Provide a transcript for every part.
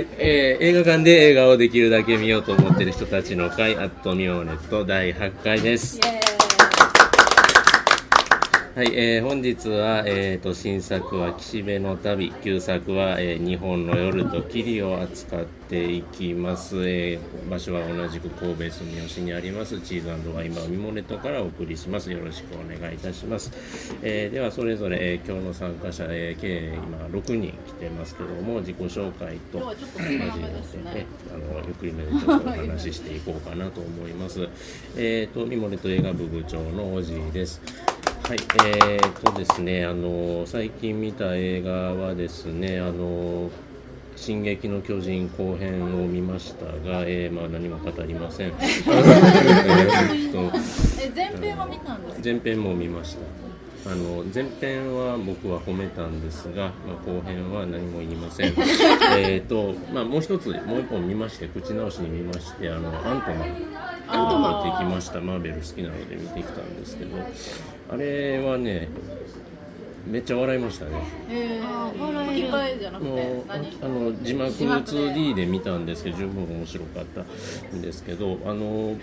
はい、えー映画館で映画をできるだけ見ようと思っている人たちの会、アットミオネット第8回です。はい、えー本日は、えー、と新作は岸辺の旅旧作は、えー日本の夜と霧を扱っていきます、えー場所は同じく神戸住吉にあります。チーズワインバーミモネットからお送りします。よろしくお願いいたします、えーではそれぞれ、えー今日の参加者、えー計今6人来てますけども自己紹介と交えですね。てあのゆっくりめでちょっとお話ししていこうかなと思います。えっ、とミモレと映画部部長のおじいです。はい、えーとですね、あの最近見た映画はですね、あの進撃の巨人後編を見ましたが、えーまあ何も語りません。前編は見たんですか？前編も見ました。あの前編は僕は褒めたんですが、まあ、後編は何も言いません。えっと、まあ、もう一つもう一本見まして口直しに見ましてあのアントマンアントマン見てきました。マーベル好きなので見てきたんですけどあれはねめっちゃ笑いましたね。えー、吹き替えじゃなくもうて何？あの字幕字幕で 2D で見たんですけど十分面白かったんですけどあの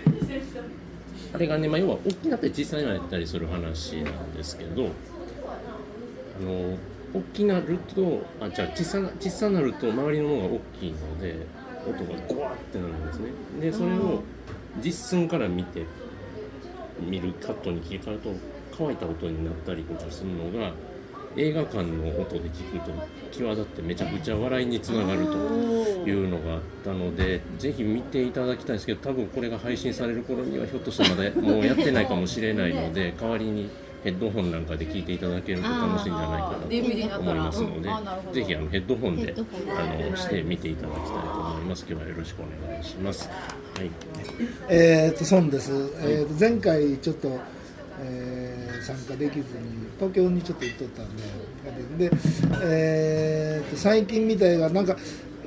あれがね、まあ、要は大きなって小さいのやったりする話なんですけどあの大きなるとあじゃあ小さな小さなると周りのものが大きいので音がゴワってなるんですね。でそれを実寸から見て見るカットに切り替えると乾いた音になったりとかするのが映画館の音で聞くと際立ってめちゃくちゃ笑いにつながるというのがあったのでぜひ見ていただきたいんですけど多分これが配信される頃にはひょっとしたらまだもうやってないかもしれないので代わりにヘッドホンなんかで聞いていただけると楽しいんじゃないかなと思いますのでぜひあのヘッドホンであのして見ていただきたいと思います。今日はよろしくお願いします。はい。えー、と孫です、えー、と前回ちょっと、えー参加できずに東京にちょっと行っとったんでで、えー、と最近見た映画なんか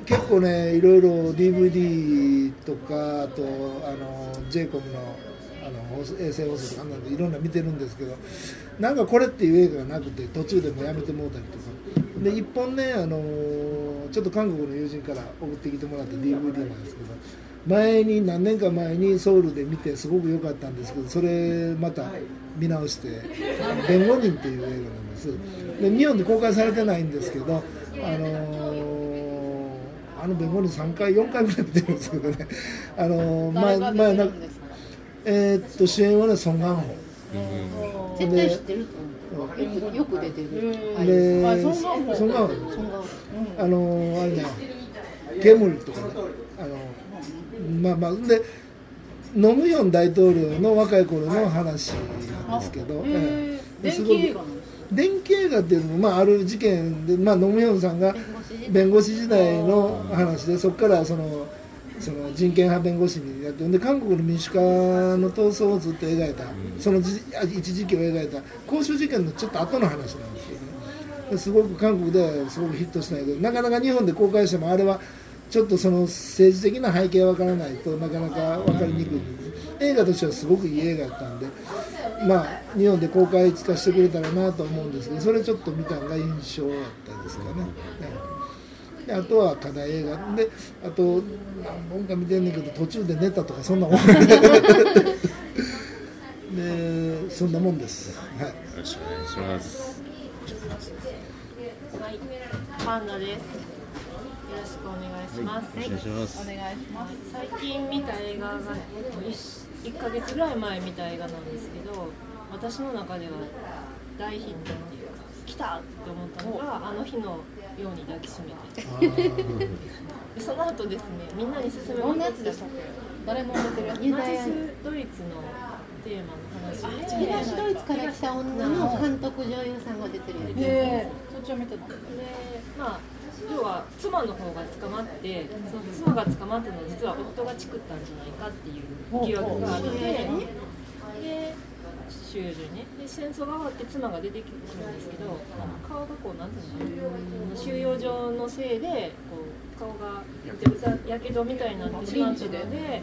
結構ねいろいろ DVD とかあとあの j コムのあの衛星放送とかなんでいろんな見てるんですけどなんかこれっていう映画がなくて途中でもやめてもうたりとか。で一本ねあのちょっと韓国の友人から送ってきてもらった DVD なんですけど前に何年か前にソウルで見てすごく良かったんですけどそれまた見直して「弁護人」っていう映画なんです。で日本で公開されてないんですけどあのあの弁護人3回4回ぐらい見てるんですけどね。あの前誰が前な出てるんですか？えーっと主演はねソン・ガンホ絶対知ってると思う。よくよく出てる。であそんなもんソン・ガンホあのあれねゲムルとかねまあまあでノムヨン大統領の若い頃の話なんですけど、へええ。電気映画なんですか電気映画っていうのも、まあ、ある事件で、まあ、ノムヨンさんが弁護士時代。の話でそこからそのその人権派弁護士にやってで韓国の民主化の闘争をずっと描いた、そのじ一時期を描いた公衆事件のちょっと後の話なんですけどね。ですごく韓国ではすごくヒットしたんやけどなかなか日本で公開してもあれはちょっとその政治的な背景がわからないとなかなか分かりにくい映画としてはすごくいい映画だったんでまあ日本で公開いつかしてくれたらなと思うんですけどそれちょっと見たのが印象だったですかね。ねであとは課題映画であと何本か見てんねんけど途中で寝たとかそんなもん でそんなもんです。はいよろしくお願いします。はい、パンダです。お願いします。お願いします。お願いします最近見た映画が1ヶ月ぐらい前見た映画なんですけど、私の中では大ヒットっていうか、来たって思ったのが、あの日のように抱きしめて。でその後ですね、みんなに勧めどんなやましたっけ？誰も出てるやつナチスドイツのテーマの話で。東ドイツから来た女の監督女優さんが出てるやつへえ途中見てたでまあ要は妻の方が捕まってその妻が捕まったのは実は夫がチクったんじゃないかっていう疑惑があってで修女ねで戦争が終わって妻が出てくるんですけど顔がこうなんていうの収容所のせいでこう顔がぐちゃぐちゃやけどみたいになってしまったので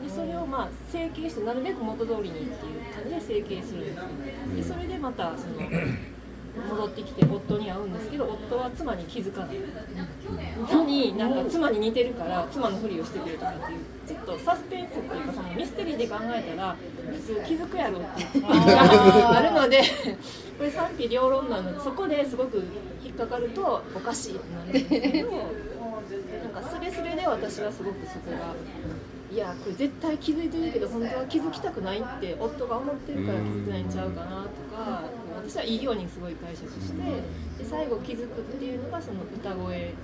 うん、でそれをまあ整形してなるべく元通りにっていう感じで整形するんですよ。でそれでまたその戻っってきて夫に会うんですけど夫は妻に気づかないのになんか妻に似てるから妻のふりをしてくるとかっていうちょっとサスペンスっていうかそのミステリーで考えたら普通気づくやろっていうのがあるので これ賛否両論なのでそこですごく引っかかるとおかしいってなるんですけどなんかスレスレで私はすごくそこが。いやこれ絶対気づいてるけど本当は気づきたくないって夫が思ってるから気づけないんちゃうかなとか私はいいようにすごい解釈してで最後気づくっていうのがその歌声。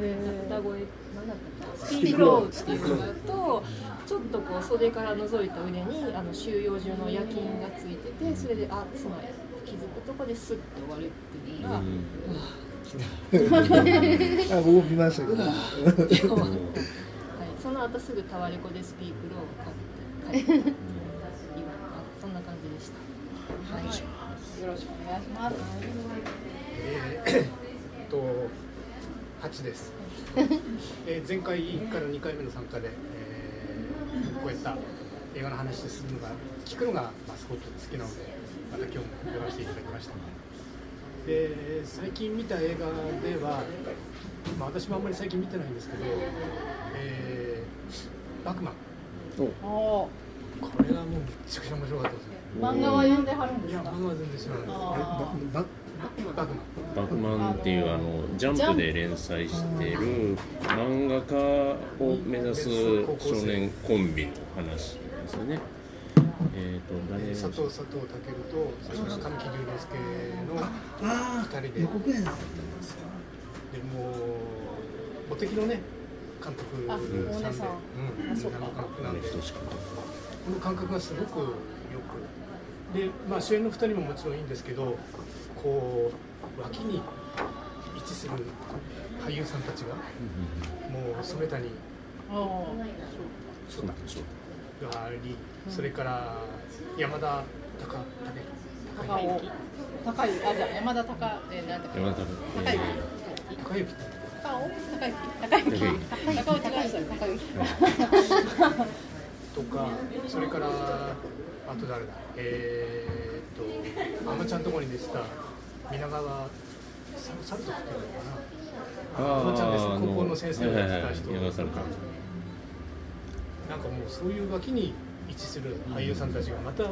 歌声何だったスピークローっていうのがとちょっとこう袖から覗いた腕にあの収容所の夜勤がついててそれであ妻や気づくとこですっと終わるっていうのが、うわあ僕も見ましたけど。はい、その後すぐタワレコでスピークローを買って帰って今そんな感じでした。はい、よろしくお願いします。えと8です、えー前回から2回目の参加で、えーこういった映画の話するのが聞くのが、まあ、すごく好きなのでまた今日もやらせていただきました。で最近見た映画では、まあ、私もあんまり最近見てないんですけど「えーバクマン。お。お」これがもうめちゃくちゃ面白かったです。ね漫画は読んではるんでいやすか？漫画は全然知らないですあババクマンバクマンっていうあのジャンプで連載している漫画家を目指す少年コンビの話ですよね。えっ、と誰？佐藤佐藤健とそして神木隆之介のあ二人で。予告編でもうお敵のね。監督あさんで、うん、あそうか。あの監督なんで。この感覚がすごくよく。で、まあ、主演の二人ももちろんいいんですけどこう脇に位置する俳優さんたちがもう染谷あーそうなんでしょう。がありそれから山田孝高尾。高いあじゃあ山田高えー、なんだっけ？山田高い高之って高尾？高い高い高尾違いしたよ高いとかそれからあと誰だ？えー、っとあのちゃんとこに出てた皆川ササルトっていうのかな？あのちゃんです。高校の先生をやって。た人はいはいなんかもうそういう脇に位置する俳優さんたちがまた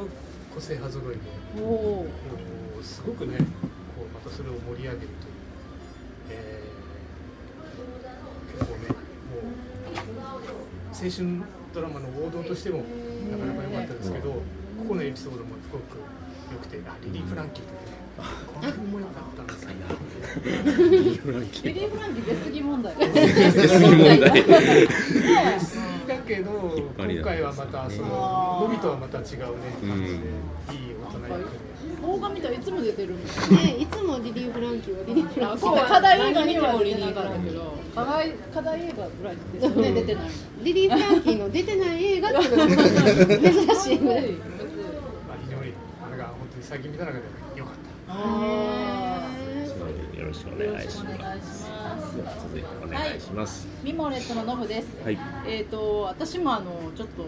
個性派揃いでおおこうすごくねこうまたそれを盛り上げるという、えー結構ねもう青春ドラマの王道としてもなかなか良かったですけど、ここのエピソードもすごく良くてあリリー・フランキーとかねこの辺も良かったんですよ。ねリリー・フランキー。出過ぎ問題。出過ぎ問題。だけど今回はまたそののびとはまた違うね感じで、いい大人役で。邦画見たら。いつも出てるね、いつもリリー・フランキーはリリー・フランキー。課題映画には出てなかったけど。課題課題映画ぐらいですよね出てない。リリー・フランキーの出てない映画っていうのが珍しい 最近見た中で良かった。あよろしくおー願いします。お願いします続いてお願いします。ミモレットのノブですはい。えー、と私もあのちょっと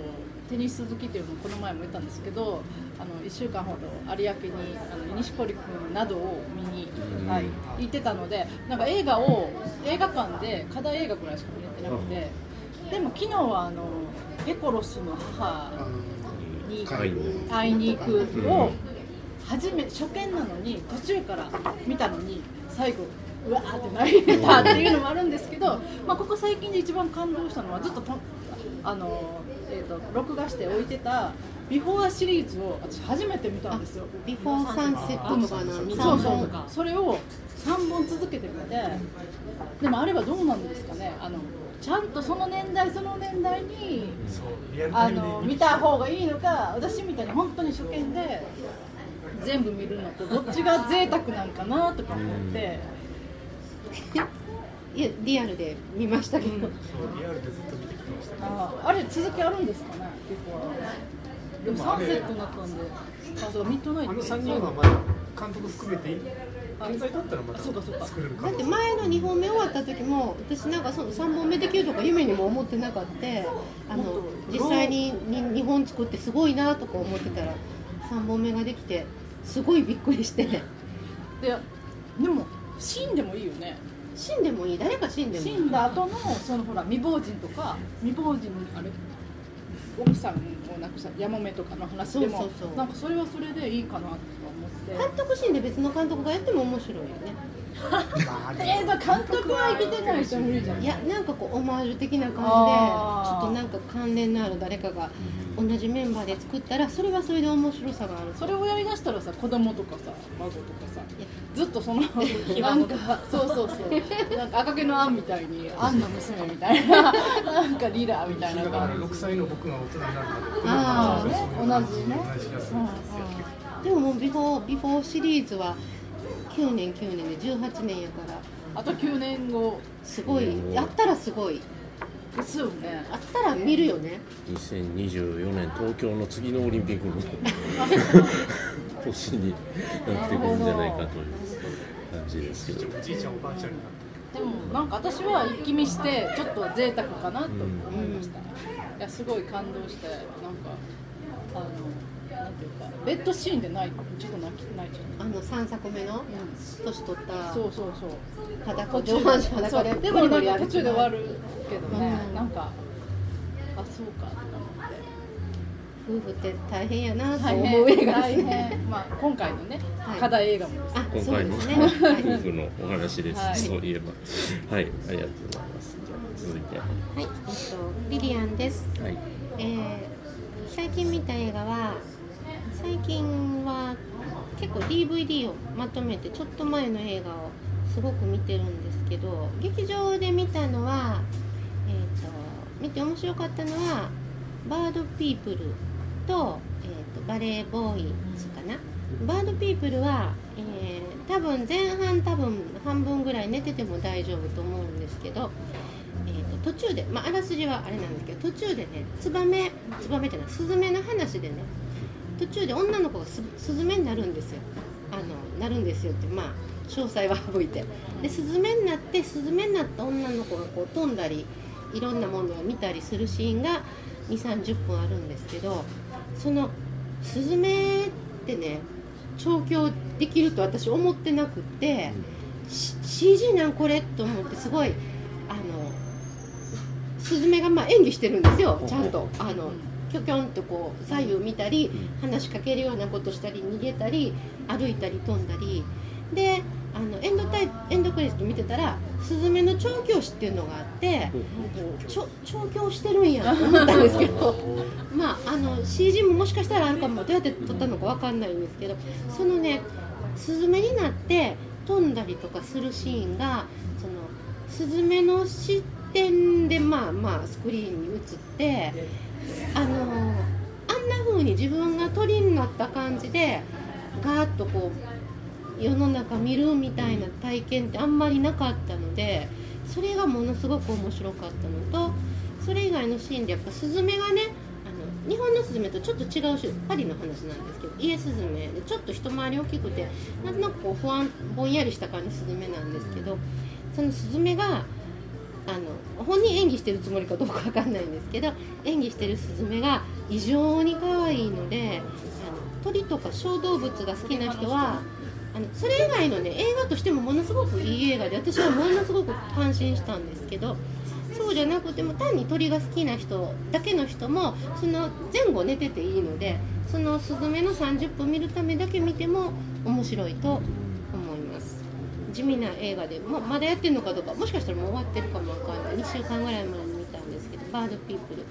テニス好きっていうのをこの前も言ったんですけどあの1週間ほど有明にあの西堀君などを見に、うんはい、行ってたのでなんか映画を映画館で課題映画ぐらいしか見れてなくてでも昨日はあのペコロスの母にはい。会いに行くを初め初見なのに途中から見たのに最後うわーって泣いてたっていうのもあるんですけど、まあ、ここ最近で一番感動したのはずっととあの、えー、と録画して置いてた「ビフォーシリーズを私初めて見たんですよ。ビフォーサンセットとかなそう三そう。本それを3本続けてみてでもあればどうなんですかね。あのちゃんとその年代その年代にあの見た方がいいのか私みたいに本当に初見で全部見るのとどっちが贅沢なんかなとか思って。いやリアルで見ましたけど、そうリアルでずっと見てきてましたけど。ああれ続きあるんですかね結構。でもサンセットになったんであそうミッドナイトあの三人はまだ監督含めて現在だったらまたそうかそうか。作れる可だって前の2本目終わった時も私なんかその3本目できるとか夢にも思ってなかった。あの実際にに2本作ってすごいなとか思ってたら3本目ができてすごいびっくりして。ででも死んでもいいよね。死んでもいい。誰か死んでもい死いんだ後のそのほら未亡人とか未亡人のあれ？奥さんを亡くしたやもめとかの話でもそうそうそう。なんかそれはそれでいいかなとか思って。監督死んで別の監督がやっても面白いよね。えー、だから監督は生きてない人無理じゃん。いやなんかこうオマージュ的な感じでちょっとなんか関連のある誰かが同じメンバーで作ったらそれはそれで面白さがある。それをやりだしたらさ子供とかさ孫とかさずっとその なんかそうそうそう。なんか赤毛のアンみたいにアンの娘みたいななんかリラーみたいな。だから感じ6歳の僕が大人になるあーね同じね。ですよでももうビフォービフォーシリーズは9年9年で18年やから。あと9年後。すごい。う。んやったらすごい。ですよね。あったら見るよね。2024年東京の次のオリンピックの 年になってくるんじゃないかという感じですけど。おじいちゃんおばあちゃんになって。でもなんか私は一気見してちょっと贅沢かなと思いました、いやすごい感動してなんかあのなんていうかベッドシーンでないちょっと泣き泣いちゃっあの3作目の？年取った。たそうそうそう。裸上半身裸で？でもなんか途中で終わるけどね、うん。なんかあそうかとか。思夫婦って大変やなと大思う映変画ですね。大変、まあ、今回のね、はい。課題映画もですあ今回のそうですね、はい。夫婦のお話です、はい。そういえば。はい。ありがとうございます。じゃあ続いて。ははい、えっと、リリアンです。い。えー最近見た映画は、最近は結構 DVD をまとめてちょっと前の映画をすごく見てるんですけど、劇場で見たのは、えっと見て面白かったのはバードピープルと,、えっとバレーボーイズかな？バードピープルは、えー多分前半多分半分ぐらい寝てても大丈夫と思うんですけど、えー、と途中で、まあ、あらすじはあれなんですけど途中でねツバメツバメじゃないスズメの話でね途中で女の子がススズメになるんですよ。あのなるんですよってまあ詳細は省いて。でスズメになってスズメになった女の子がこう飛んだりいろんなものを見たりするシーンが2 3 0分あるんですけどそのスズメってね調教できると私思ってなくって、し CG なんこれと思ってすごいあのスズメがまあ演技してるんですよちゃんと。あのキョキョンとこう左右見たり話しかけるようなことしたり逃げたり歩いたり飛んだり。であのエンドタイエンドクレジット見てたらスズメの調教師っていうのがあって調教してるんやと思ったんですけど。まああの CG ももしかしたらあるかも。どうやって撮ったのかわかんないんですけどそのねスズメになって飛んだりとかするシーンがそのスズメの視点でまあまあスクリーンに映ってあのあんな風に自分が鳥になった感じでガーッとこう世の中見るみたいな体験ってあんまりなかったのでそれがものすごく面白かったのとそれ以外のシーンでやっぱスズメがねあの日本のスズメとちょっと違う種パリの話なんですけどイエスズメでちょっと一回り大きくてなんとなくこうほわんぼんやりした感じスズメなんですけどそのスズメがあの本人演技してるつもりかどうかわかんないんですけど演技してるスズメが異常に可愛いのであの鳥とか小動物が好きな人はあのそれ以外のね映画としてもものすごくいい映画で私はものすごく感心したんですけどそうじゃなくても単に鳥が好きな人だけの人もその前後寝てていいのでそのスズメの30分見るためだけ見ても面白いと思います。地味な映画でもまだやってるのかどうかもしかしたらもう終わってるかもわかんない。2週間ぐらい前に見たんですけどバードピープル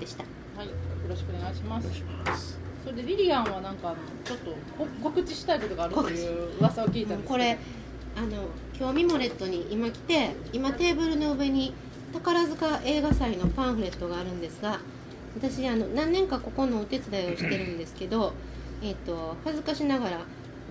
でした。はい、よろしくお願いします。それでリリアンはなんかちょっとこ告知したいことがあるという噂を聞いたんですけど。これあの今日ミモレットに今来て今テーブルの上に宝塚映画祭のパンフレットがあるんですが私あの何年かここのお手伝いをしてるんですけど、えっと恥ずかしながら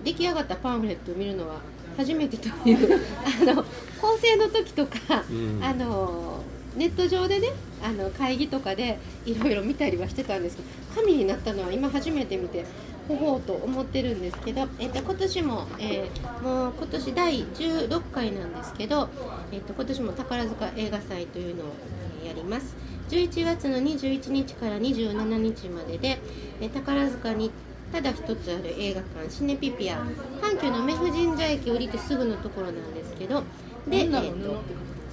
出来上がったパンフレットを見るのは初めてという あの構成の時とか、うん。あのネット上でねあの会議とかでいろいろ見たりはしてたんですけど紙になったのは今初めて見てほほうと思ってるんですけど、えっと今年も、えーもう今年第16回なんですけど、えっと今年も宝塚映画祭というのをえーやります。11月の21日から27日までで、えー宝塚にただ一つある映画館シネピピア阪急の目婦神社駅降りてすぐのところなんですけどで、えーと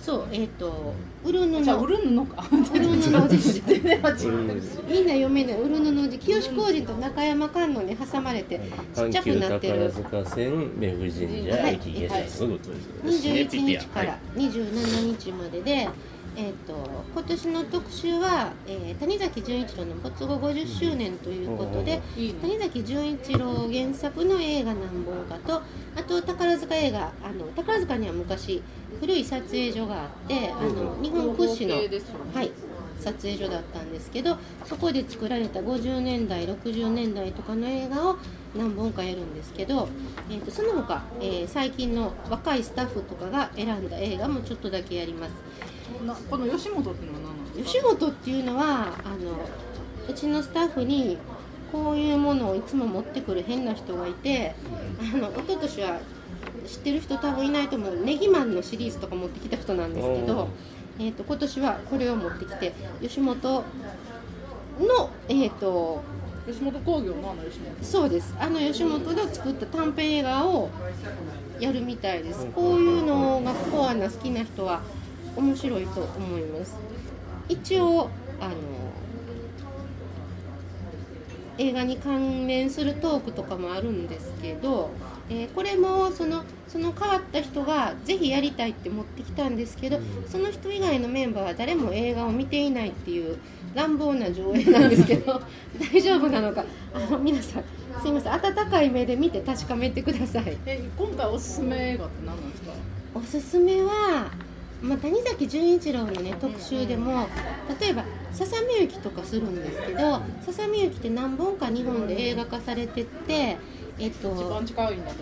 そうえっ、とウルヌじゃあ売のか。ウルヌの字みんな読めないウルヌの字 清志工事と中山観音に挟まれてちっちゃくなってる。宝塚線目婦神社駅下車すぐということですね。21日からはい。27日までで、えー、と今年の特集は、えー谷崎潤一郎の没後50周年ということで、いいね。谷崎潤一郎原作の映画何本かとあと宝塚映画あの宝塚には昔古い撮影所があってあの日本屈指の、ね。はい、撮影所だったんですけどそこで作られた50年代60年代とかの映画を何本かやるんですけど、えー、とその他、えー最近の若いスタッフとかが選んだ映画もちょっとだけやります。なこの吉本っていうのは何なんです吉か本っていうのはあのうちのスタッフにこういうものをいつも持ってくる変な人がいてあの一昨年は知ってる人多分いないと思うネギマンのシリーズとか持ってきた人なんですけど、えー、と今年はこれを持ってきて吉本のえー、と吉本興業のあの吉本。そうです。あの吉本で作った短編映画をやるみたいです。こういうのがコアな好きな人は面白いと思います。一応あの映画に関連するトークとかもあるんですけど、えーこれもそのその変わった人がぜひやりたいって持ってきたんですけど、その人以外のメンバーは誰も映画を見ていないっていう乱暴な上映なんですけど 大丈夫なのか。あの皆さんすいません。温かい目で見て確かめてください。え今回おすすめ映画って何なんですか？おすすめは、まあ、谷崎潤一郎のね特集でも例えば「ささみゆき」とかするんですけど「ささみゆき」って何本か日本で映画化されてってえっと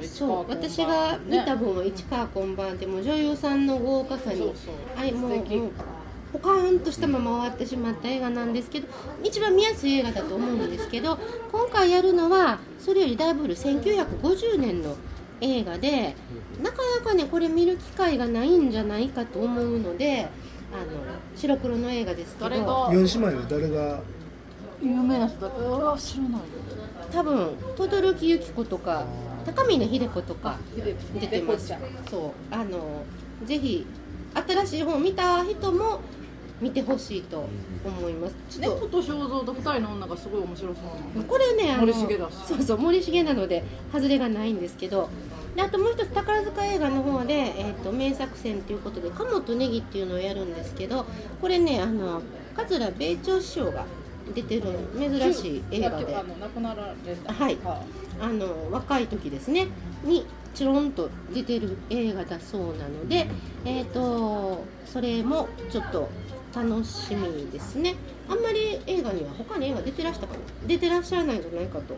そう私が見た分は市川こんばんでも女優さんの豪華さにもうポカーンとしたまま終わってしまった映画なんですけど一番見やすい映画だと思うんですけど今回やるのはそれよりだいぶ古い1950年の映画でなかなかねこれ見る機会がないんじゃないかと思うのであの白黒の映画ですけど。誰が？四姉妹は誰が？有名な人だうわ知らない。多分轟由紀子とか高峰秀子とか出出てます。そう。あのぜひ新しい本を見た人も見てほしいと思います。ちょっ猫と正蔵と二人の女がすごい面白そうな。これねあの森重だし。そうそう森重なので外れがないんですけどであともう一つ宝塚映画の方で、えー、と名作戦ということで「鴨とネギ」っていうのをやるんですけどこれねあの桂米朝師匠が出てる珍しい映画で。はい。あ。の若い時ですね。にちょろんと出てる映画だそうなので、えー、とそれもちょっと楽しみですね。あんまり映画には他に映画出てらしたかな。出てらっしゃらないんじゃないかと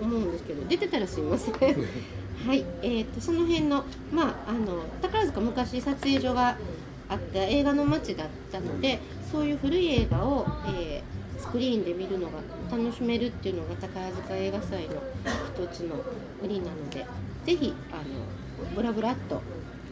思うんですけど出てたらすいません。はい。えー、とその辺のまああの宝塚昔撮影所があった映画の街だったのでそういう古い映画を、えースクリーンで見るのが楽しめるっていうのが宝塚映画祭の一つの売りなのでぜひあのブラブラっと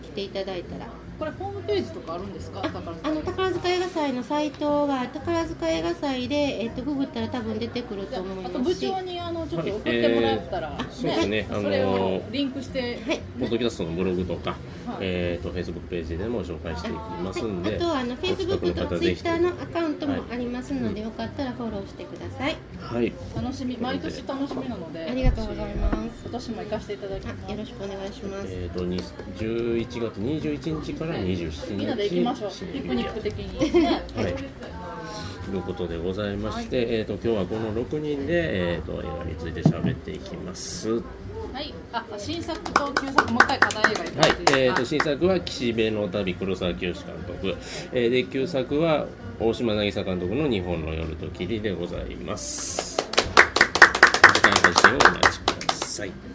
来ていただいたらこれホームページとかあるんですか？宝塚あの宝塚映画祭のサイトは宝塚映画祭で、えっとググったら多分出てくると思いあと部ますし長にあのちょっと送ってもらったら、はい。えーそうですね。あのそれをリンクして、はい。ポッドキャストのブログとか、はい。えー、と Facebook ページでも紹介していきますんで、はい、あとはあのお近く Facebook との方ぜひ Twitter のアカウントもありますので、よかったらフォローしてください。はい。楽しみ。毎年楽しみなのでありがとうございます。今年も行かせていただきます。あよろしくお願いします。えー、とに11月21日から27日。みんなで行きましょう。ピクニック的に。はい、ということでございまして、えー、と今日はこの6人で、えー、と映画について喋っていきます。ははい。あ新作と旧作もう一回課題映画いいただい。えー、と新作は岸辺の旅黒沢清監督、えー、で旧作は大島渚監督の日本の夜と霧でございます。次回配信をお待ちください。